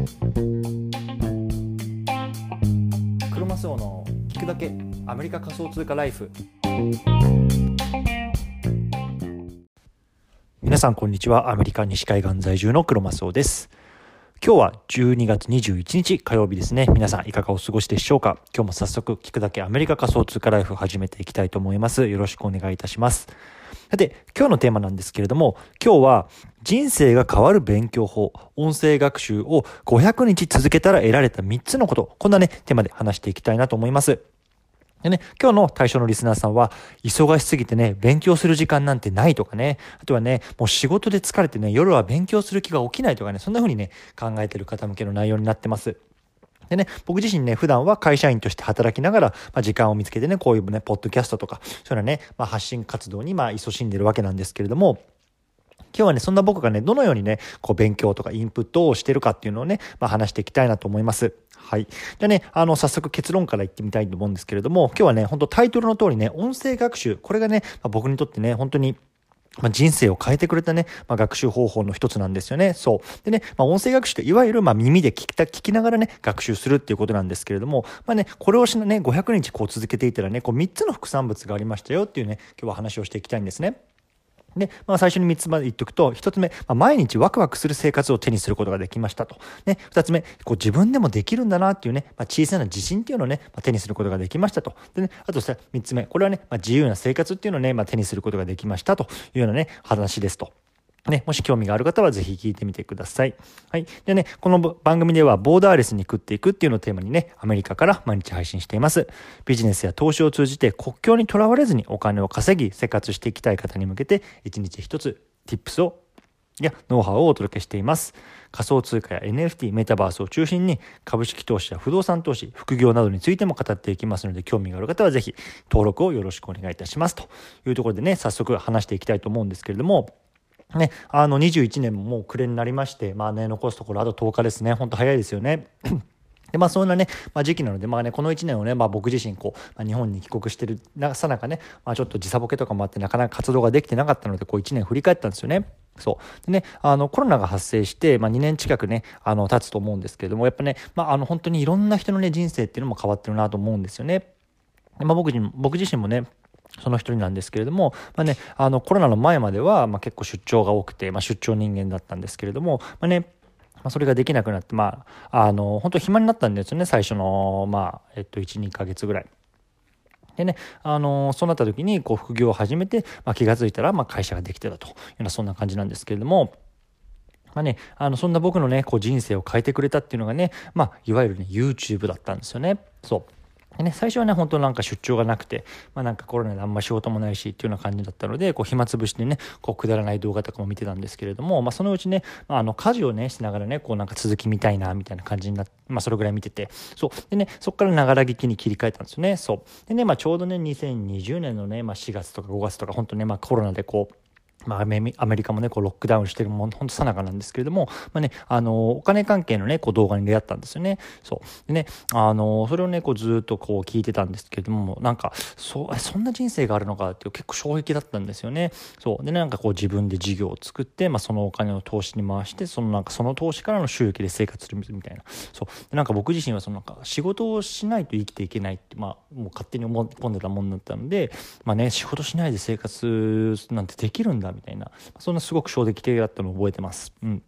クロマスオの聞くだけアメリカ仮想通貨ライフ皆さんこんにちはアメリカ西海岸在住のクロマスオです今日は12月21日火曜日ですね。皆さんいかがお過ごしでしょうか？今日も早速聞くだけアメリカ仮想通貨ライフ始めていきたいと思います。よろしくお願いいたします。さて、今日のテーマなんですけれども、今日は人生が変わる勉強法、音声学習を500日続けたら得られた3つのこと、こんなね、テーマで話していきたいなと思います。でね、今日の対象のリスナーさんは、忙しすぎてね、勉強する時間なんてないとかね、あとはね、もう仕事で疲れてね、夜は勉強する気が起きないとかね、そんな風にね、考えてる方向けの内容になってます。でね、僕自身ね、普段は会社員として働きながら、まあ、時間を見つけてね、こういうね、ポッドキャストとか、そういうのね、まあ、発信活動に、まあ、勤しんでるわけなんですけれども、今日はね、そんな僕がね、どのようにね、こう勉強とかインプットをしてるかっていうのをね、まあ、話していきたいなと思います。はい。じゃあね、あの、早速結論から言ってみたいと思うんですけれども、今日はね、本当タイトルの通りね、音声学習、これがね、まあ、僕にとってね、本当にまあ、人生を変えてくれたね、まあ、学習方法の一つなんですよね。そう。でね、まあ、音声学習っていわゆるま耳で聞きた、聞きながらね、学習するっていうことなんですけれども、まあね、これをしなね、500日こう続けていたらね、こう3つの副産物がありましたよっていうね、今日は話をしていきたいんですね。で、まあ、最初に3つまで言っておくと、1つ目、まあ、毎日ワクワクする生活を手にすることができましたと。ね、2つ目、こう自分でもできるんだなっていうね、まあ、小さな自信っていうのをね、まあ、手にすることができましたと。でね、あとさ、3つ目、これはね、まあ、自由な生活っていうのをね、まあ、手にすることができましたというようなね、話ですと。ね、もし興味がある方はぜひ聞いてみてください。はい。でね、この番組ではボーダーレスに食っていくっていうのをテーマにね、アメリカから毎日配信しています。ビジネスや投資を通じて国境にとらわれずにお金を稼ぎ、生活していきたい方に向けて、一日一つ tips をやノウハウをお届けしています。仮想通貨や NFT、メタバースを中心に株式投資や不動産投資、副業などについても語っていきますので、興味がある方はぜひ登録をよろしくお願いいたします。というところでね、早速話していきたいと思うんですけれども、ね、あの21年ももう暮れになりまして、まあね、残すところあと10日ですね。ほんと早いですよね。で、まあ、そんなね、まあ、時期なので、まあね、この1年をね、まあ、僕自身、こう、まあ、日本に帰国してるさなかね、まあ、ちょっと時差ボケとかもあって、なかなか活動ができてなかったので、こう、1年振り返ったんですよね。そう。でね、あの、コロナが発生して、まあ、2年近くね、あの、経つと思うんですけれども、やっぱね、まあ、あの、本当にいろんな人のね、人生っていうのも変わってるなと思うんですよね。まあ、僕僕自身もね、その一人なんですけれども、まあね、あのコロナの前までは、まあ、結構出張が多くて、まあ、出張人間だったんですけれども、まあね、まあ、それができなくなって、まあ、あの本当暇になったんですよね最初の、まあえっと、12ヶ月ぐらい。でね、あのそうなった時にこう副業を始めて、まあ、気が付いたら、まあ、会社ができてたというようなそんな感じなんですけれども。まあね、あのそんな僕のねこう人生を変えてくれたっていうのがね、まあ、いわゆるね YouTube だったんですよね。そうでね、最初はね、本当なんか出張がなくて、まあなんかコロナであんま仕事もないしっていうような感じだったので、こう暇つぶしてね、こうくだらない動画とかも見てたんですけれども、まあそのうちね、まあ、あの家事をね、しながらね、こうなんか続き見たいな、みたいな感じになって、まあそれぐらい見てて、そう。でね、そこからながら聞きに切り替えたんですよね、そう。でね、まあちょうどね、2020年のね、まあ4月とか5月とか、本当ね、まあコロナでこう、まあ、アメリカもね、こうロックダウンしてるもん、ほんとさなかなんですけれども、まあね、あの、お金関係のね、こう動画に出会ったんですよね。そう。でね、あの、それをね、こうずっとこう聞いてたんですけれども、なんか、そう、そんな人生があるのかって結構衝撃だったんですよね。そう。で、ね、なんかこう自分で事業を作って、まあそのお金を投資に回して、そのなんかその投資からの収益で生活するみたいな。そう。で、なんか僕自身はそのなんか仕事をしないと生きていけないって、まあもう勝手に思い込んでたもんだったので、まあね、仕事しないで生活なんてできるんだみたいな。そんなすごく衝撃的だったのを覚えてます。うん。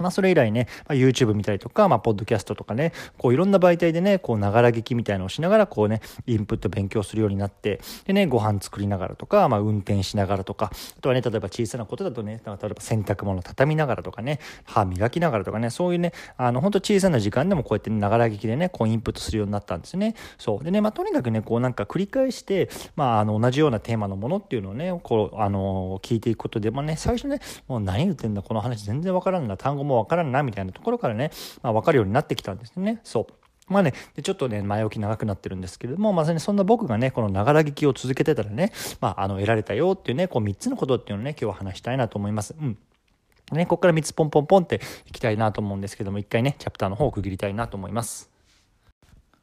まあ、それ以来ね、まあ、YouTube 見たりとか、まあ、ポッドキャストとかね、こういろんな媒体でね、こう、ながら聞きみたいのをしながら、こうね、インプット勉強するようになって、でね、ご飯作りながらとか、まあ、運転しながらとか、あとはね、例えば小さなことだとね、例えば洗濯物畳みながらとかね、歯磨きながらとかね、そういうね、あの、本当小さな時間でもこうやってながら聞きでね、こう、インプットするようになったんですね。そう。でね、まあ、とにかくね、こう、なんか繰り返して、まあ、あの、同じようなテーマのものっていうのをね、こう、あの、聞いていくことで、まあね、最初ね、もう何言ってんだ、この話全然わからんな、単語ももわからんな、みたいなところからね、まあ、分かるようになってきたんですね。そう。まあね、でちょっとね、前置き長くなってるんですけれども、まさにそんな僕がね、このながら聞きを続けてたらね、まあ、あの、得られたよっていうね、こう3つのことっていうのをね、今日は話したいなと思います。うん。ね、ここから3つポンポンポンっていきたいなと思うんですけども、一回ね、チャプターの方を区切りたいなと思います。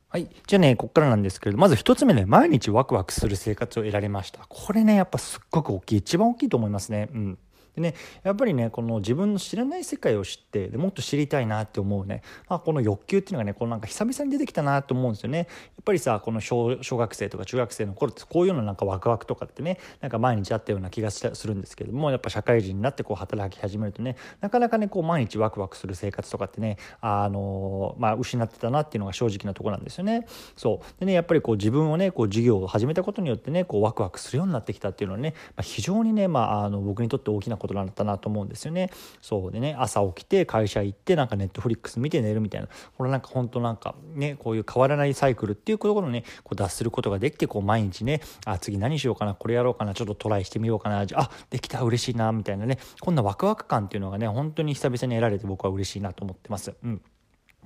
はい。じゃあね、ここからなんですけれど、まず一つ目ね、毎日ワクワクする生活を得られました。これね、やっぱすっごく大きい。一番大きいと思いますね。うん。でねやっぱりねこの自分の知らない世界を知ってでもっと知りたいなって思うね、まあ、この欲求っていうのがねこのなんか久々に出てきたなと思うんですよね。やっぱりさこの小小学生とか中学生の頃ってこういうのなんかワクワクとかってねなんか毎日あったような気がするんですけどもやっぱ社会人になってこう働き始めるとねなかなかねこう毎日ワクワクする生活とかってねあのまあ失ってたなっていうのが正直なところなんですよね。そう。でねやっぱりこう自分をねこう授業を始めたことによってねこうワクワクするようになってきたっていうのはね、まあ、非常にね、まあ、あの僕にとって大きなことだったなと思うんですよね。そうでね朝起きて会社行ってなんかネットフリックス見て寝るみたいなこれなんか本当なんかねこういう変わらないサイクルっていうところをねこう脱することができてこう毎日ねあ次何しようかなこれやろうかなちょっとトライしてみようかなあできた嬉しいなみたいなねこんなワクワク感っていうのがね本当に久々に得られて僕は嬉しいなと思ってます。うん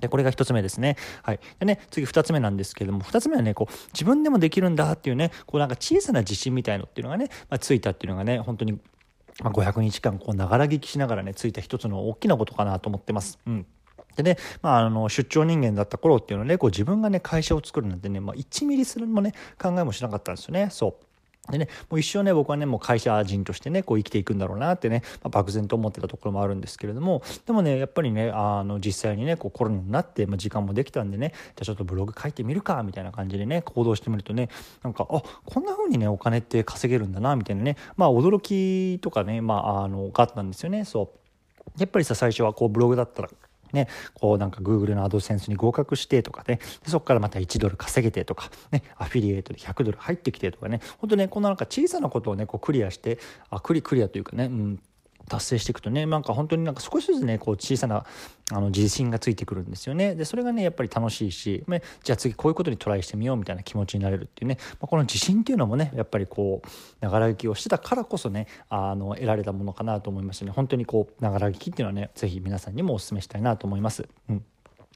で、これが1つ目ですね。はい。でね、次2つ目なんですけれども、2つ目はね、こう、自分でもできるんだっていうね、こうなんか小さな自信みたいのっていうのがね、まあ、ついたっていうのがね、本当に、まあ、500日間、こう、ながら聞きしながらね、ついた一つの大きなことかなと思ってます。うん。でね、まあ、あの出張人間だった頃っていうのはねこう自分がね会社を作るなんてね、まあ、1ミリするもね考えもしなかったんですよねそう。でね、もう一生ね、僕はね、もう会社人としてね、こう生きていくんだろうなってね、まあ、漠然と思ってたところもあるんですけれども、でもね、やっぱりね、あの、実際にね、こうコロナになって、まあ、時間もできたんでね、じゃあちょっとブログ書いてみるか、みたいな感じでね、行動してみるとね、なんか、あ、こんな風にね、お金って稼げるんだな、みたいなね、まあ、驚きとかね、まあ、あの、があったんですよね、そう。やっぱりさ、最初はこう、ブログだったら、ね、こうなんか Google のアドセンスに合格してとかね、でそこからまた1ドル稼げてとか、ね、アフィリエイトで100ドル入ってきてとかね、本当ね、こんななんか小さなことをね、こうクリアして、あ、クリクリアというかね、うん、達成していくとねなんか本当になんか少しずつねこう小さなあの自信がついてくるんですよね。でそれがねやっぱり楽しいし、ね、じゃあ次こういうことにトライしてみようみたいな気持ちになれるっていうね、まあ、この自信っていうのもねやっぱりこう長ら聞きをしてたからこそねあの得られたものかなと思いましてね。本当にこう長ら聞きっていうのはね是非皆さんにもお勧めしたいなと思います。うん。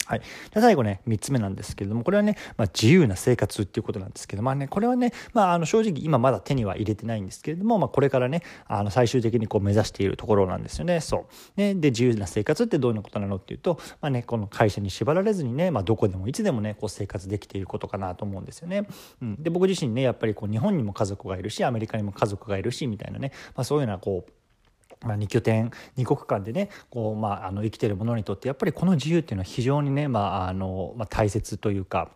はい、で最後ね3つ目なんですけれどもこれはね、まあ、自由な生活っていうことなんですけどまあねこれはね、まあ、あの正直今まだ手には入れてないんですけれども、まあ、これからねあの最終的にこう目指しているところなんですよね。そう。ねで自由な生活ってどういうことなのっていうと、まあね、この会社に縛られずにね、まあ、どこでもいつでもねこう生活できていることかなと思うんですよね、うん、で僕自身ねやっぱりこう日本にも家族がいるしアメリカにも家族がいるしみたいなね、まあ、そういうようなこうまあ、2拠点2国間でねこう、まあ、あの生きてる者にとってやっぱりこの自由っていうのは非常にね、まああのまあ、大切というか。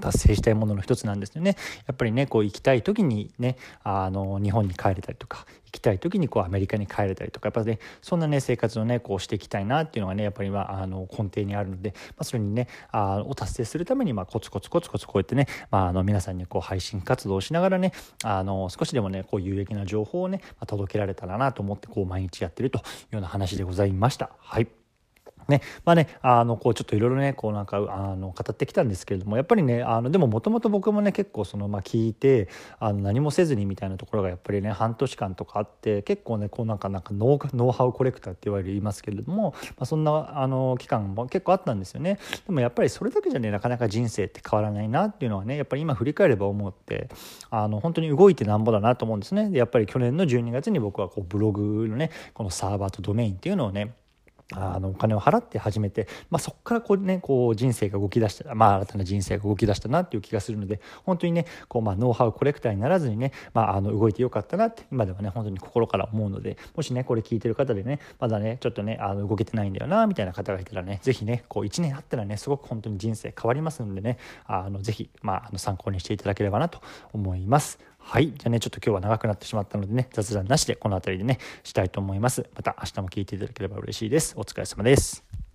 達成したいものの一つなんですよね。やっぱりねこう行きたい時にねあの日本に帰れたりとか行きたい時にこうアメリカに帰れたりとかやっぱねそんなね生活をねこうしていきたいなっていうのがねやっぱりまあの根底にあるので、まあ、それにねあを達成するためにまあコツコツコツコツこうやってね、まあ、あの皆さんにこう配信活動をしながらねあの少しでもねこう有益な情報をね、まあ、届けられたらなと思ってこう毎日やってるというような話でございました。はいね、まあね、あの、こう、ちょっといろいろね、こうなんか、あの、語ってきたんですけれども、やっぱりね、あの、でももともと僕もね、結構その、まあ、聞いて、あの、何もせずにみたいなところがやっぱりね、半年間とかあって、結構ね、こうなんか、なんかノウ、ノウハウコレクターって言われる言いますけれども、まあ、そんな、あの、期間も結構あったんですよね。でもやっぱりそれだけじゃね、なかなか人生って変わらないなっていうのはね、やっぱり今振り返れば思って、あの、本当に動いてなんぼだなと思うんですね。で、やっぱり去年の12月に僕はこう、ブログのね、このサーバーとドメインっていうのをね、あのお金を払って始めて、まあ、そこからこう、ね、こう人生が動き出した、まあ、新たな人生が動き出したなっていう気がするので本当にねこう、まあ、ノウハウコレクターにならずにね、まあ、あの動いてよかったなって今ではね本当に心から思うのでもしねこれ聞いてる方でねまだねちょっとねあの動けてないんだよなみたいな方がいたらね是非ねこう1年あったらねすごく本当に人生変わりますのでねあのぜひ、まあ、あの参考にしていただければなと思います。はい。じゃあね、ちょっと今日は長くなってしまったのでね、雑談なしでこの辺りでね、したいと思います。また明日も聞いていただければ嬉しいです。お疲れ様です。